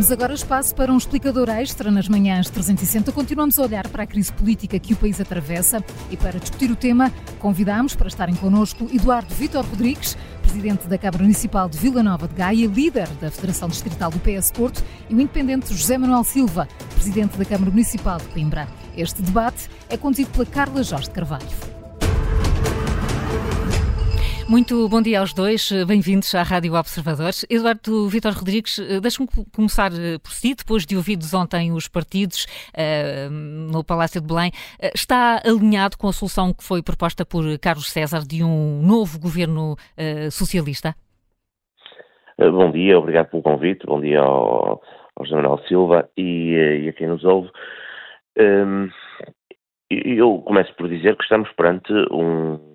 Abrimos agora espaço para um explicador extra nas manhãs 360. Continuamos a olhar para a crise política que o país atravessa e para discutir o tema, convidamos para estarem connosco Eduardo Vitor Rodrigues, presidente da Câmara Municipal de Vila Nova de Gaia, líder da Federação Distrital do PS Porto, e o independente José Manuel Silva, presidente da Câmara Municipal de Coimbra. Este debate é conduzido pela Carla Jorge Carvalho. Muito bom dia aos dois, bem-vindos à Rádio Observadores. Eduardo Vitor Rodrigues, deixe-me começar eh, por si, depois de ouvidos ontem os partidos uh, no Palácio de Belém, está alinhado com a solução que foi proposta por Carlos César de um novo governo uh, socialista? Bom dia, obrigado pelo convite, bom dia ao, ao General Silva e, e a quem nos ouve. Um, eu começo por dizer que estamos perante um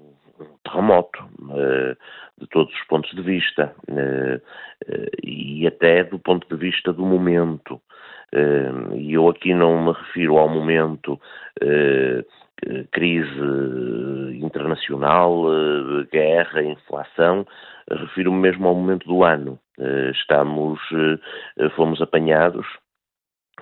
terremoto, uh, de todos os pontos de vista, uh, uh, e até do ponto de vista do momento. E eu aqui não me refiro ao momento crise internacional, guerra, inflação, refiro-me mesmo ao momento do ano. Estamos, fomos apanhados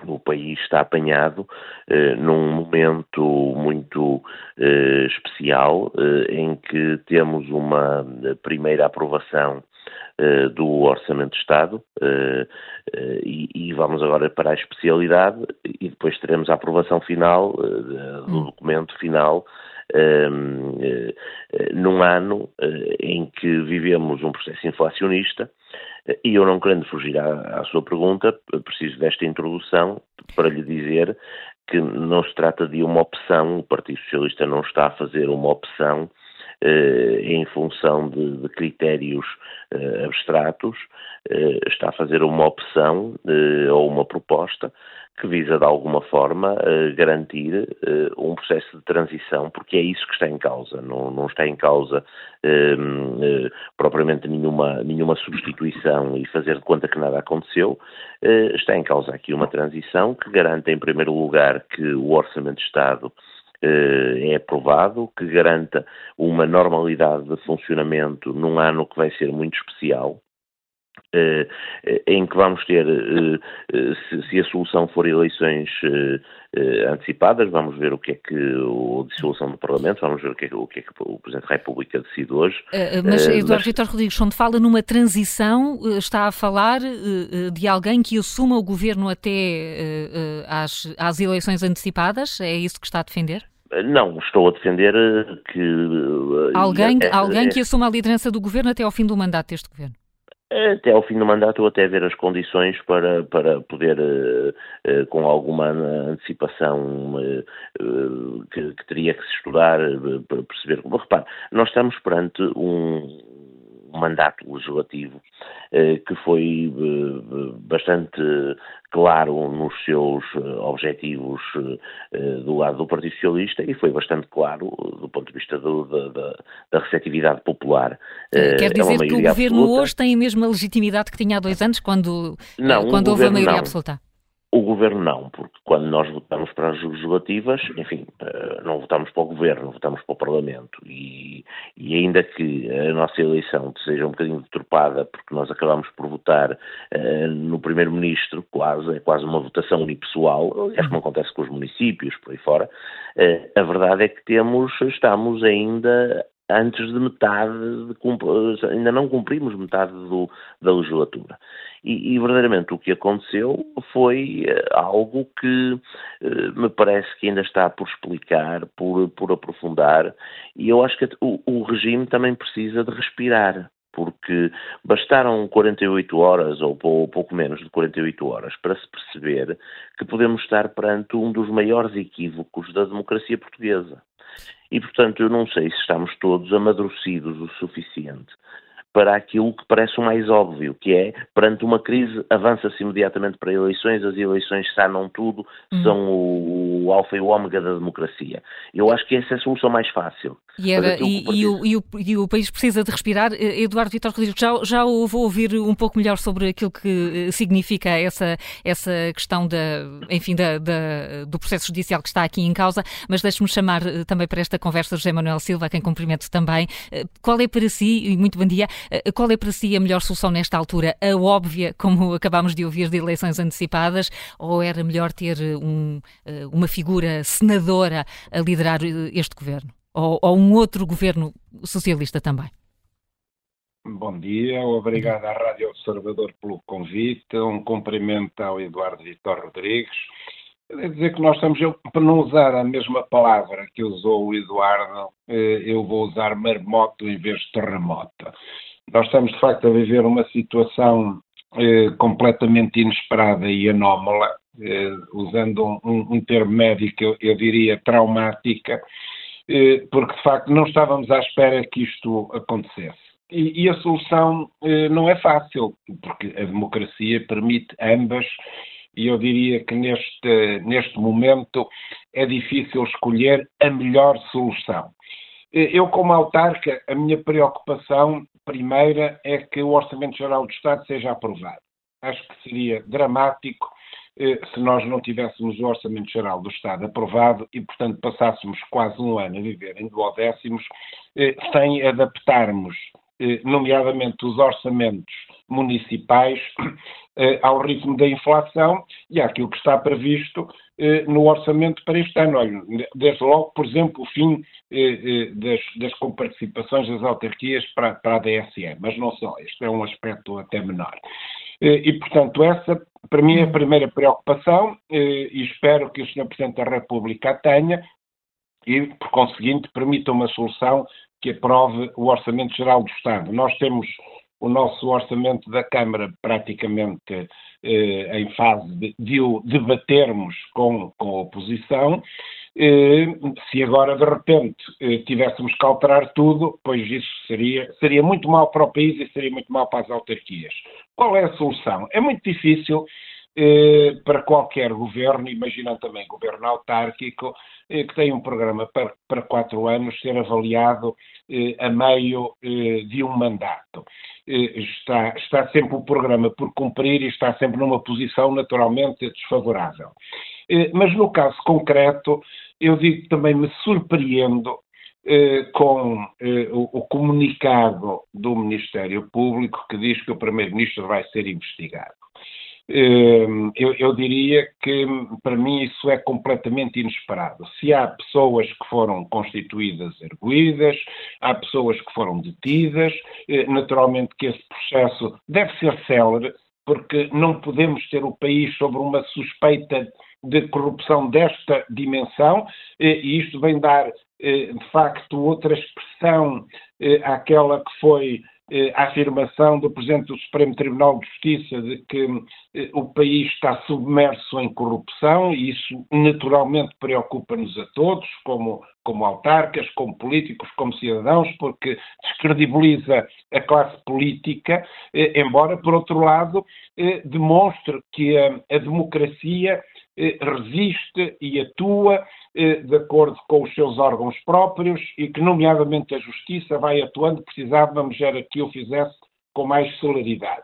o país está apanhado eh, num momento muito eh, especial eh, em que temos uma primeira aprovação eh, do Orçamento de Estado eh, eh, e, e, vamos agora para a especialidade e depois teremos a aprovação final do hum. documento final num ano em que vivemos um processo inflacionista e eu não querendo fugir à, à, sua pergunta, preciso desta introdução para lhe dizer que não se trata de uma opção, o Partido Socialista não está a fazer uma opção eh, em função de, de critérios eh, abstratos, eh, está a fazer uma opção eh, ou uma proposta que visa de alguma forma garantir um processo de transição, porque é isso que está em causa, não, não está em causa uh, propriamente nenhuma, nenhuma substituição e fazer de conta que nada aconteceu, está em causa aqui uma transição que garante em primeiro lugar que o Orçamento de Estado é aprovado, que garanta uma normalidade de funcionamento num ano que vai ser muito especial, Uh, em que vamos ter, uh, se, a solução for eleições antecipadas, vamos ver o que é que a dissolução do Parlamento, vamos ver o que é, o que, é que o Presidente da República decide hoje. mas Eduardo mas... Vitor Rodrigues, quando fala numa transição, está a falar de alguém que assuma o governo até às, às eleições antecipadas? É isso que está a defender? Não, estou a defender que. Alguém, é, alguém que assuma a liderança do governo até ao fim do mandato deste governo até ao fim do mandato ou até ver as condições para, para poder, uh, uh, com alguma antecipação uh, que, que, teria que se estudar para perceber. Repare, nós estamos perante um, um mandato legislativo eh, que foi eh, bastante claro nos seus eh, objetivos do lado do Partido Socialista e foi bastante claro do ponto de vista do, da, da, receptividade popular. Quer dizer é que o governo absoluta. hoje tem a mesma legitimidade que tinha há dois anos quando, não, quando houve a maioria não. absoluta? O governo não, porque quando nós votamos para as legislativas, enfim, eh, não votamos para o governo, votamos para o Parlamento. E, e ainda que a nossa eleição seja um bocadinho deturpada, porque nós acabamos por votar uh, no Primeiro-Ministro, quase, é quase uma votação unipessoal, aliás, como acontece com os municípios, por aí fora, uh, a verdade é que temos, estamos ainda antes de metade, de, ainda não cumprimos metade do, da legislatura. E, verdadeiramente o que aconteceu foi uh, algo que uh, me parece que ainda está por explicar, por, por aprofundar, e eu acho que o, o regime também precisa de respirar porque bastaram 48 horas ou pouco menos de 48 horas para se perceber que podemos estar perante um dos maiores equívocos da democracia portuguesa. E, portanto, eu não sei se estamos todos amadurecidos o suficiente para aquilo que parece o mais óbvio, que é, perante uma crise, avança-se imediatamente para eleições, as eleições sanam tudo, hum. são o, o alfa e o ômega da democracia. Eu acho que essa é a solução mais fácil. E, era, e, e, o, e, o, e, o, país precisa de respirar. Eh, Eduardo Vitor Rodrigues, já, já vou ouvir um pouco melhor sobre aquilo que eh, significa essa, essa questão da, enfim, da, da, do processo judicial que está aqui em causa, mas deixe-me chamar eh, também para esta conversa José Manuel Silva, a quem cumprimento também. Qual é para si, e muito bom dia, qual é para si a melhor solução nesta altura? A óbvia, como acabámos de ouvir, de eleições antecipadas, ou era melhor ter um, uma figura senadora a liderar este governo? Ou, ou um outro governo socialista também? Bom dia, obrigado à Rádio Observador pelo convite, um cumprimento ao Eduardo Vitor Rodrigues. Quer dizer que nós estamos, eu, para não usar a mesma palavra que usou o Eduardo, eh, eu vou usar marmoto em vez de terremoto. Nós estamos, de facto, a viver uma situação eh, completamente inesperada e anómala, eh, usando um, um, termo médico, eu, eu diria traumática, eh, porque, de facto, não estávamos à espera que isto acontecesse. E, e a solução eh, não é fácil, porque a democracia permite ambas, e eu diria que neste, neste momento é difícil escolher a melhor solução. Eh, eu, como autarca, a minha preocupação primeira é que o Orçamento Geral do Estado seja aprovado. Acho que seria dramático eh, se nós não tivéssemos o Orçamento Geral do Estado aprovado e, portanto, passássemos quase um ano a viver em duodécimos eh, sem adaptarmos eh, nomeadamente os orçamentos municipais, eh, ao ritmo da inflação e àquilo que está previsto no orçamento para este ano. Olha, desde logo, por exemplo, o fim das, das comparticipações das autarquias para, para a DSE, mas não só, este é um aspecto até menor. E, portanto, essa, para mim, é a primeira preocupação e espero que o Sr. Presidente da República a tenha e, por conseguinte, permita uma solução que aprove o Orçamento Geral do Estado. Nós temos o nosso orçamento da Câmara praticamente eh, em fase de, de, o debatermos com, com a oposição. Eh, se agora, de repente, eh, tivéssemos que alterar tudo, pois isso seria, seria muito mal para o país e seria muito mal para as autarquias. Qual é a solução? É muito difícil para qualquer governo, imaginando também governo autárquico, eh, que tem um programa para, para quatro anos ser avaliado eh, a meio de um mandato. Está, está sempre o programa por cumprir e está sempre numa posição naturalmente desfavorável. Mas no caso concreto, eu digo que também me surpreendo com o, comunicado do Ministério Público que diz que o Primeiro-Ministro vai ser investigado. Ehm, eu, eu, diria que, para mim, isso é completamente inesperado. Se há pessoas que foram constituídas erguidas, há pessoas que foram detidas, eh, naturalmente que esse processo deve ser célere, porque não podemos ter o país sobre uma suspeita de corrupção desta dimensão, eh, e isto vem dar, eh, de facto, outra expressão àquela que foi a afirmação do Presidente do Supremo Tribunal de Justiça de que eh, o país está submerso em corrupção e isso naturalmente preocupa-nos a todos, como, como autarcas, como políticos, como cidadãos, porque descredibiliza a classe política, eh, embora, por outro lado, demonstre que a, a democracia resiste e atua eh, de acordo com os seus órgãos próprios e que, nomeadamente, a Justiça vai atuando, precisávamos era que o fizesse com mais celeridade.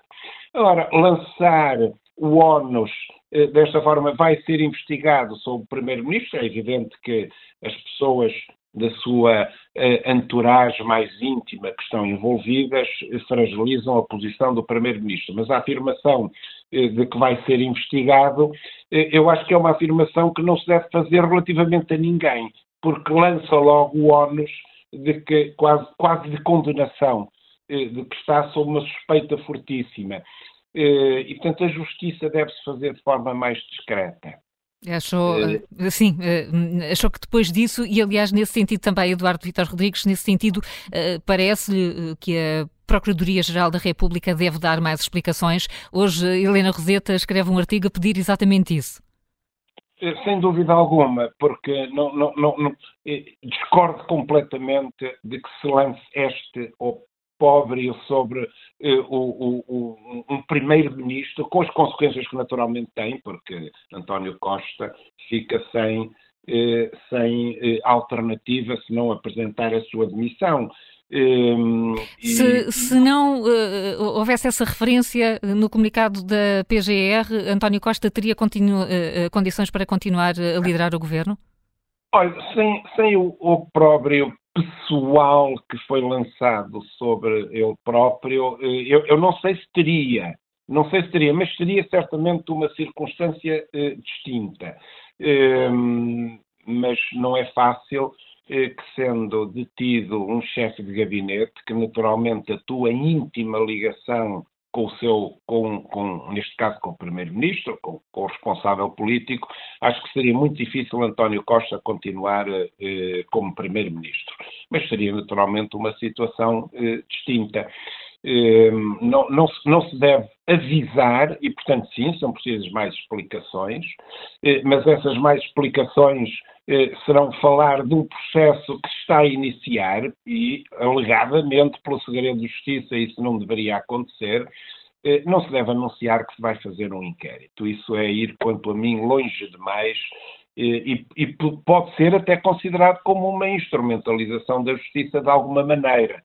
Agora, lançar o ONUS eh, desta forma vai ser investigado sobre o Primeiro-Ministro, é evidente que as pessoas da sua uh, entourage mais íntima que estão envolvidas fragilizam a posição do Primeiro-Ministro. Mas a afirmação eh, de que vai ser investigado, eh, eu acho que é uma afirmação que não se deve fazer relativamente a ninguém, porque lança logo o ónus de que, quase, quase de condenação, eh, de que está sob uma suspeita fortíssima. E, portanto, a justiça deve-se fazer de forma mais discreta. Achou, sim, achou que depois disso, e aliás nesse sentido também, Eduardo Vitor Rodrigues, nesse sentido, parece-lhe que a Procuradoria-Geral da República deve dar mais explicações. Hoje, Helena Roseta escreve um artigo a pedir exatamente isso. Eh, sem dúvida alguma, porque não, não, não, eh, discordo completamente de que se lance este pobre sobre eh, o, o, um primeiro-ministro, com as consequências que naturalmente tem, porque António Costa fica sem, eh, sem eh, alternativa se não apresentar a sua demissão. Se, e... se, não houvesse essa referência no comunicado da PGR, António Costa teria continu, condições para continuar a liderar o governo? Olha, sem, sem o, o próprio pessoal que foi lançado sobre ele próprio, eh, eu, eu, não sei se teria, não sei se teria, mas seria certamente uma circunstância eh, distinta. Eh, mas não é fácil eh, que, sendo detido um chefe de gabinete, que naturalmente atua em íntima ligação com o seu, com, com, neste caso com o Primeiro-Ministro, com, com, o responsável político, acho que seria muito difícil António Costa continuar como Primeiro-Ministro. Mas seria naturalmente uma situação eh, distinta. Eh, não, não, se, não, se, deve avisar, e portanto, sim, são precisas mais explicações, eh, mas essas mais explicações eh, serão falar de um processo que está a iniciar e, alegadamente, pelo segredo de justiça, isso não deveria acontecer. Não se deve anunciar que se vai fazer um inquérito. Isso é ir, quanto a mim, longe demais e, e, pode ser até considerado como uma instrumentalização da justiça de alguma maneira.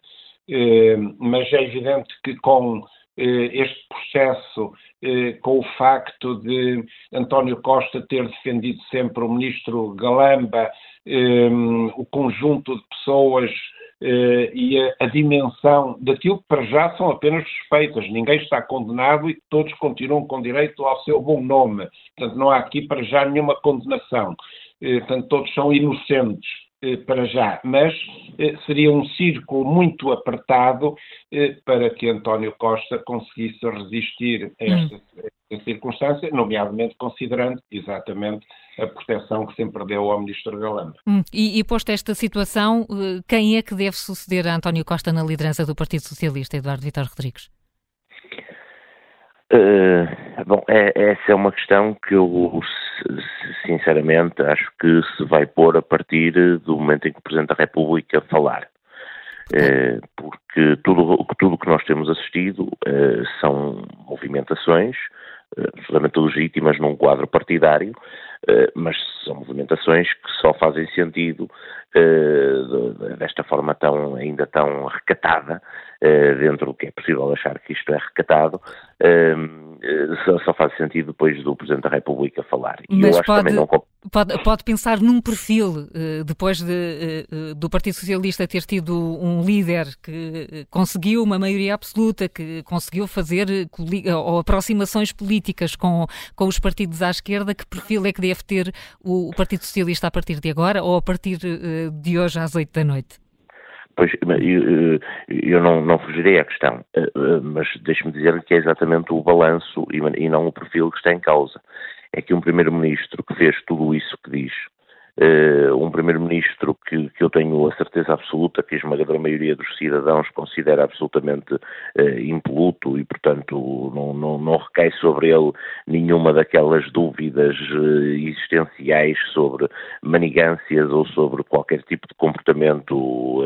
Mas é evidente que com este processo eh, com o facto de António Costa ter defendido sempre o ministro Galamba, eh, o conjunto de pessoas eh, e a, a, dimensão daquilo que para já são apenas suspeitas. Ninguém está condenado e todos continuam com direito ao seu bom nome. Portanto, não há aqui para já nenhuma condenação. Portanto, todos são inocentes. Eh, para já, mas eh, seria um círculo muito apertado eh, para que António Costa conseguisse resistir a hum. esta, esta circunstância, nomeadamente considerando exatamente a proteção que sempre deu ao Ministro Galamba. Hum. E, e posta esta situação, quem é que deve suceder a António Costa na liderança do Partido Socialista, Eduardo Vitor Rodrigues? Uh, bom, é, essa é uma questão que eu, sinceramente, acho que se vai pôr a partir do momento em que o Presidente da República falar. Uh, porque tudo o que nós temos assistido uh, são movimentações absolutamente legítimas num quadro partidário, mas são movimentações que só fazem sentido desta forma tão, ainda tão recatada, dentro do que é possível achar que isto é recatado, só, só, faz sentido depois do Presidente da República falar. E Mas pode, não... pode, pode, pensar num perfil, eh, depois de, eh, eh, do Partido Socialista ter tido um líder que conseguiu uma maioria absoluta, que conseguiu fazer ou aproximações políticas com, com os partidos à esquerda, que perfil é que deve ter o Partido Socialista a partir de agora ou a partir de hoje às oito da noite? Pois, eu, não, não fugirei à questão, eh, eh, mas deixe-me dizer que é exatamente o balanço e não o perfil que está em causa. É que um primeiro-ministro que fez tudo isso que diz, Uh, um primeiro-ministro que, que, eu tenho a certeza absoluta que a esmagadora maioria dos cidadãos considera absolutamente uh, impoluto e, portanto, não, não, não, recai sobre ele nenhuma daquelas dúvidas uh, existenciais sobre manigâncias ou sobre qualquer tipo de comportamento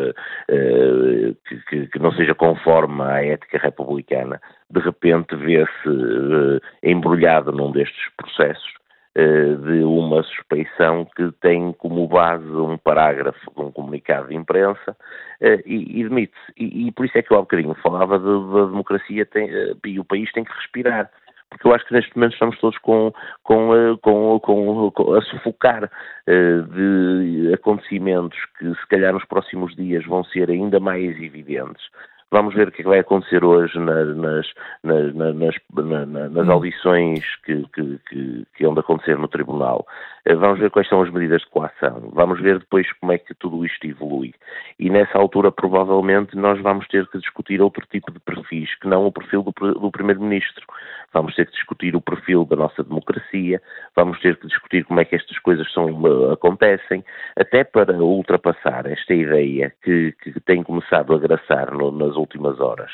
que, que, que, não seja conforme à ética republicana. De repente vê-se embrulhado num destes processos eh, de uma suspeição que tem como base um parágrafo de um comunicado de imprensa eh, e, e demite-se. E, e, por isso é que eu há bocadinho falava da democracia tem, eh, e o país tem que respirar porque eu acho que neste momento estamos todos com, com, com, com, a sufocar de acontecimentos que se calhar nos próximos dias vão ser ainda mais evidentes. Vamos ver o que, é que vai acontecer hoje nas, nas, nas, nas, nas hum. audições que, que, que, que vão acontecer no Tribunal. Eh, vamos ver quais são as medidas de coação. Vamos ver depois como é que tudo isto evolui. E nessa altura, provavelmente, nós vamos ter que discutir outro tipo de perfis, que não o perfil do, do Primeiro-Ministro. Vamos ter que discutir o perfil da nossa democracia, vamos ter que discutir como é que estas coisas são, eh, acontecem, até para ultrapassar esta ideia que, que tem começado a graçar no, nas últimas horas,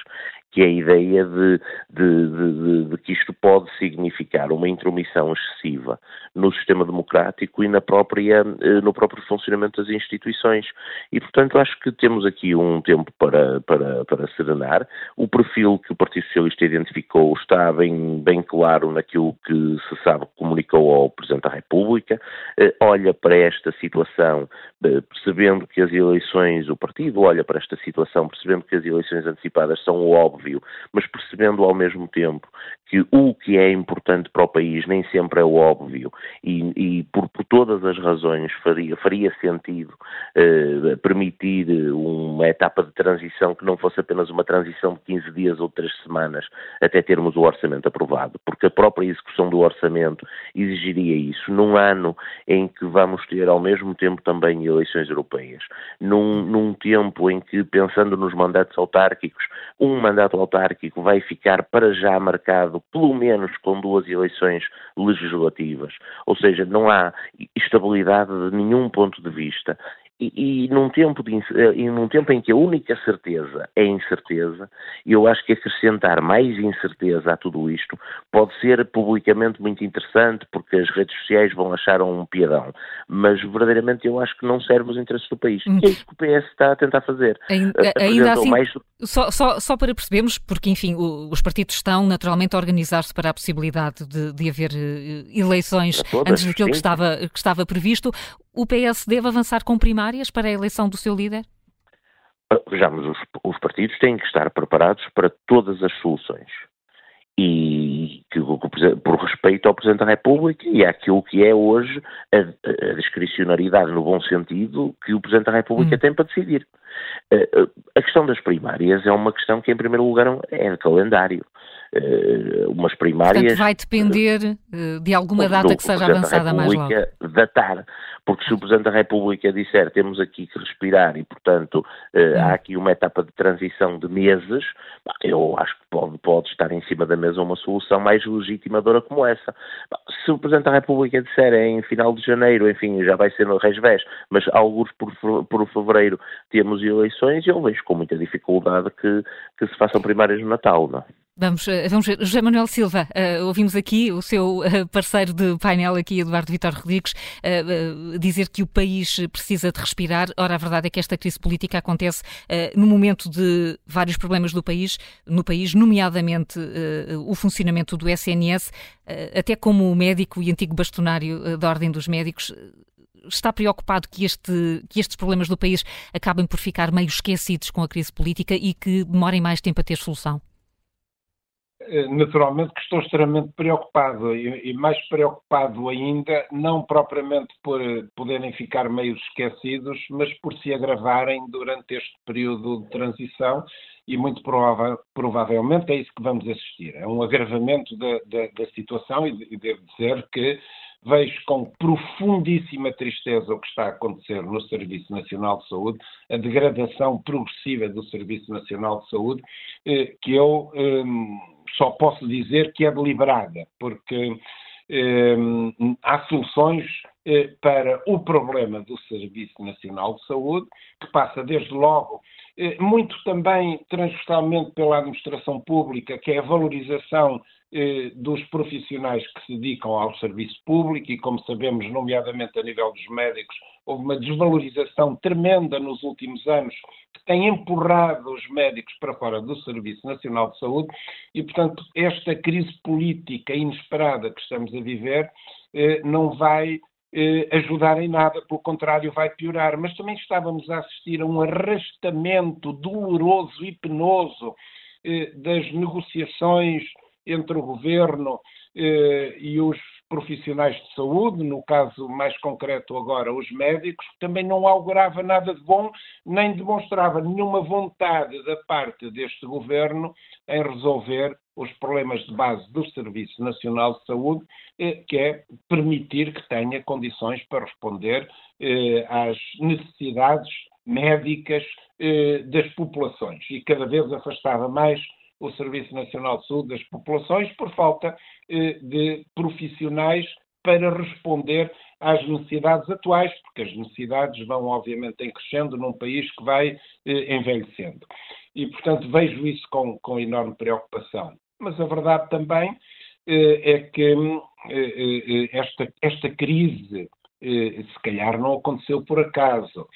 que é a ideia de, de, de, de, que isto pode significar uma intromissão excessiva no sistema democrático e na própria, eh, no próprio funcionamento das instituições. E, portanto, acho que temos aqui um tempo para, para, para serenar. O perfil que o Partido Socialista identificou está bem, bem claro naquilo que se sabe que comunicou ao Presidente da República, eh, olha para esta situação percebendo que as eleições, o partido olha para esta situação, percebendo que as eleições antecipadas são o óbvio, mas percebendo ao mesmo tempo que o que é importante para o país nem sempre é o óbvio. E, e por, por, todas as razões faria, faria sentido eh, permitir uma etapa de transição que não fosse apenas uma transição de 15 dias ou 3 semanas até termos o orçamento aprovado, porque a própria execução do orçamento exigiria isso num ano em que vamos ter ao mesmo tempo também eleições europeias, num, num tempo em que, pensando nos mandatos autárquicos, um mandato autárquico vai ficar para já marcado pelo menos com duas eleições legislativas, ou seja, não há estabilidade de nenhum ponto de vista. E, e, num tempo de, eh, e num tempo em que a única certeza é incerteza, eu acho que acrescentar mais incerteza a tudo isto pode ser publicamente muito interessante, porque as redes sociais vão achar um piadão, mas verdadeiramente eu acho que não serve os interesses do país. Hum. E é isso que o PS está a tentar fazer. Ainda, ainda assim, mais... só, só, só, para percebermos, porque enfim, os partidos estão naturalmente a organizar-se para a possibilidade de, de haver eleições todas, antes daquilo que estava, que estava previsto, o PS deve avançar com primárias para a eleição do seu líder? Vejamos, os, os partidos têm que estar preparados para todas as soluções e que, por respeito ao Presidente da República e àquilo que é hoje a, a discricionariedade no bom sentido que o Presidente da República hum. tem para decidir. A questão das primárias é uma questão que, em primeiro lugar, é de calendário. Uh, umas primárias. Portanto, vai depender uh, de alguma data do, que seja avançada mais logo. datar, porque se o Presidente da República disser temos aqui que respirar e, portanto, uh, há aqui uma etapa de transição de meses, eu acho que pode, pode estar em cima da mesa uma solução mais legitimadora como essa. Se o Presidente da República disser em final de janeiro, enfim, já vai ser no Resvés, mas alguns por, por fevereiro temos eleições, eu vejo com muita dificuldade que, que se façam primárias no Natal, não é? Vamos, eh, vamos ver. José Manuel Silva, uh, ouvimos aqui o seu uh, parceiro de painel aqui, Eduardo Vitor Rodrigues, uh, dizer que o país precisa de respirar. Ora, a verdade é que esta crise política acontece no momento de vários problemas do país, no país, nomeadamente o funcionamento do SNS, até como médico e antigo bastonário da Ordem dos Médicos, está preocupado que, este, que estes problemas do país acabem por ficar meio esquecidos com a crise política e que demorem mais tempo a ter solução? Eh, naturalmente que estou extremamente preocupado e, e, mais preocupado ainda, não propriamente por eh, poderem ficar meio esquecidos, mas por se agravarem durante este período de transição e muito prova provavelmente é isso que vamos assistir. É um agravamento da, da, da situação e, e devo dizer que vejo com profundíssima tristeza o que está a acontecer no Serviço Nacional de Saúde, a degradação progressiva do Serviço Nacional de Saúde, eh, que eu hum, só posso dizer que é deliberada, porque hum, há soluções eh, para o problema do Serviço Nacional de Saúde, que passa desde logo eh, muito também transversalmente pela administração pública, que é a valorização dos profissionais que se dedicam ao serviço público e, como sabemos, nomeadamente a nível dos médicos, houve uma desvalorização tremenda nos últimos anos que tem empurrado os médicos para fora do Serviço Nacional de Saúde e, portanto, esta crise política inesperada que estamos a viver eh, não vai eh, ajudar em nada, pelo contrário, vai piorar. Mas também estávamos a assistir a um arrastamento doloroso e penoso eh, das negociações entre o governo eh, e os profissionais de saúde, no caso mais concreto agora os médicos, também não augurava nada de bom, nem demonstrava nenhuma vontade da parte deste governo em resolver os problemas de base do Serviço Nacional de Saúde, eh, que é permitir que tenha condições para responder eh, às necessidades médicas eh, das populações. E cada vez afastava mais o Serviço Nacional de Saúde das populações por falta eh, de profissionais para responder às necessidades atuais, porque as necessidades vão obviamente em crescendo num país que vai eh, envelhecendo. E, portanto, vejo isso com, com enorme preocupação. Mas a verdade também eh, é que esta, esta crise, se calhar, não aconteceu por acaso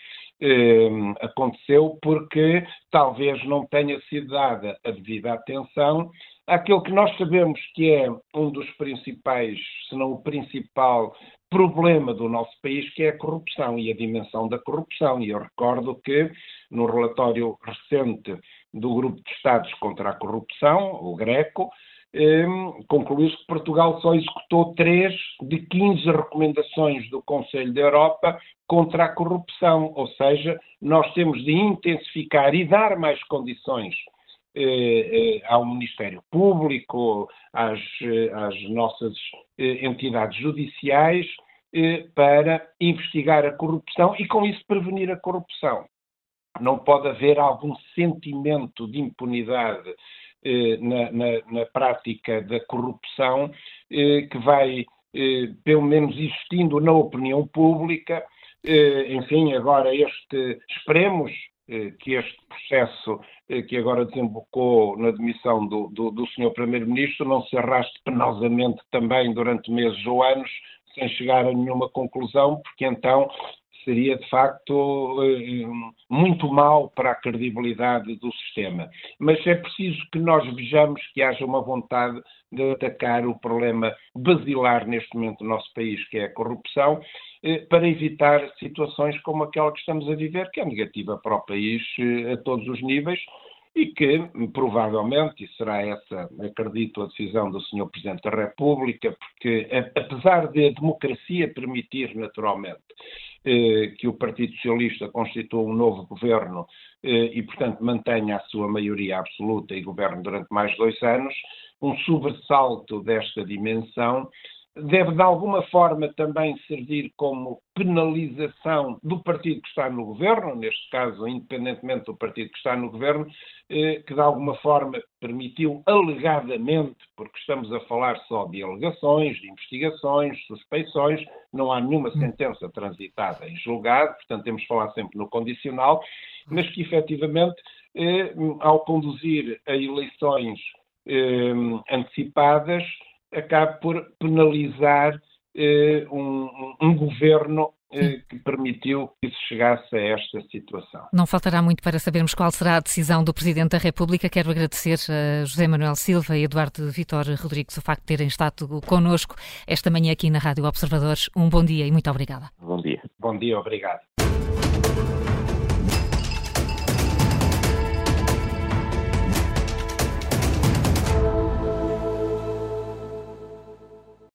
eh, aconteceu porque talvez não tenha sido dada a devida atenção àquilo que nós sabemos que é um dos principais, se não o principal, problema do nosso país, que é a corrupção e a dimensão da corrupção. E eu recordo que, no relatório recente do Grupo de Estados contra a Corrupção, o GRECO, eh, concluiu-se que Portugal só executou três de 15 recomendações do Conselho da Europa contra a corrupção, ou seja, nós temos de intensificar e dar mais condições eh, eh, ao Ministério Público, às, eh, às nossas entidades judiciais, para investigar a corrupção e, com isso, prevenir a corrupção. Não pode haver algum sentimento de impunidade na, na, na, prática da corrupção que vai, pelo menos, existindo na opinião pública. Enfim, agora este, esperemos que este processo eh, que agora desembocou na demissão do, do, do Sr. Primeiro-Ministro não se arraste penosamente também durante meses ou anos sem chegar a nenhuma conclusão, porque então seria de facto eh, muito mal para a credibilidade do sistema. Mas é preciso que nós vejamos que haja uma vontade de atacar o problema basilar neste momento do nosso país, que é a corrupção, eh, para evitar situações como aquela que estamos a viver, que é negativa para o país eh, a todos os níveis e que provavelmente, e será essa, acredito, a decisão do Sr. Presidente da República, porque apesar de a democracia permitir naturalmente que o Partido Socialista constitua um novo governo eh, e, portanto, mantenha a sua maioria absoluta e governe durante mais dois anos, um sobressalto desta dimensão deve de alguma forma também servir como penalização do partido que está no governo, neste caso, independentemente do partido que está no governo, eh, que de alguma forma permitiu alegadamente, porque estamos a falar só de alegações, de investigações, suspeições, não há nenhuma sentença transitada em julgado, portanto temos de falar sempre no condicional, mas que efetivamente, eh, ao conduzir a eleições eh, antecipadas, acaba por penalizar eh, um, um, governo eh, que permitiu que se chegasse a esta situação. Não faltará muito para sabermos qual será a decisão do Presidente da República. Quero agradecer a José Manuel Silva e Eduardo Vitor Rodrigues o facto de terem estado connosco esta manhã aqui na Rádio Observadores. Um bom dia e muito obrigada. Bom dia. Bom dia, obrigado.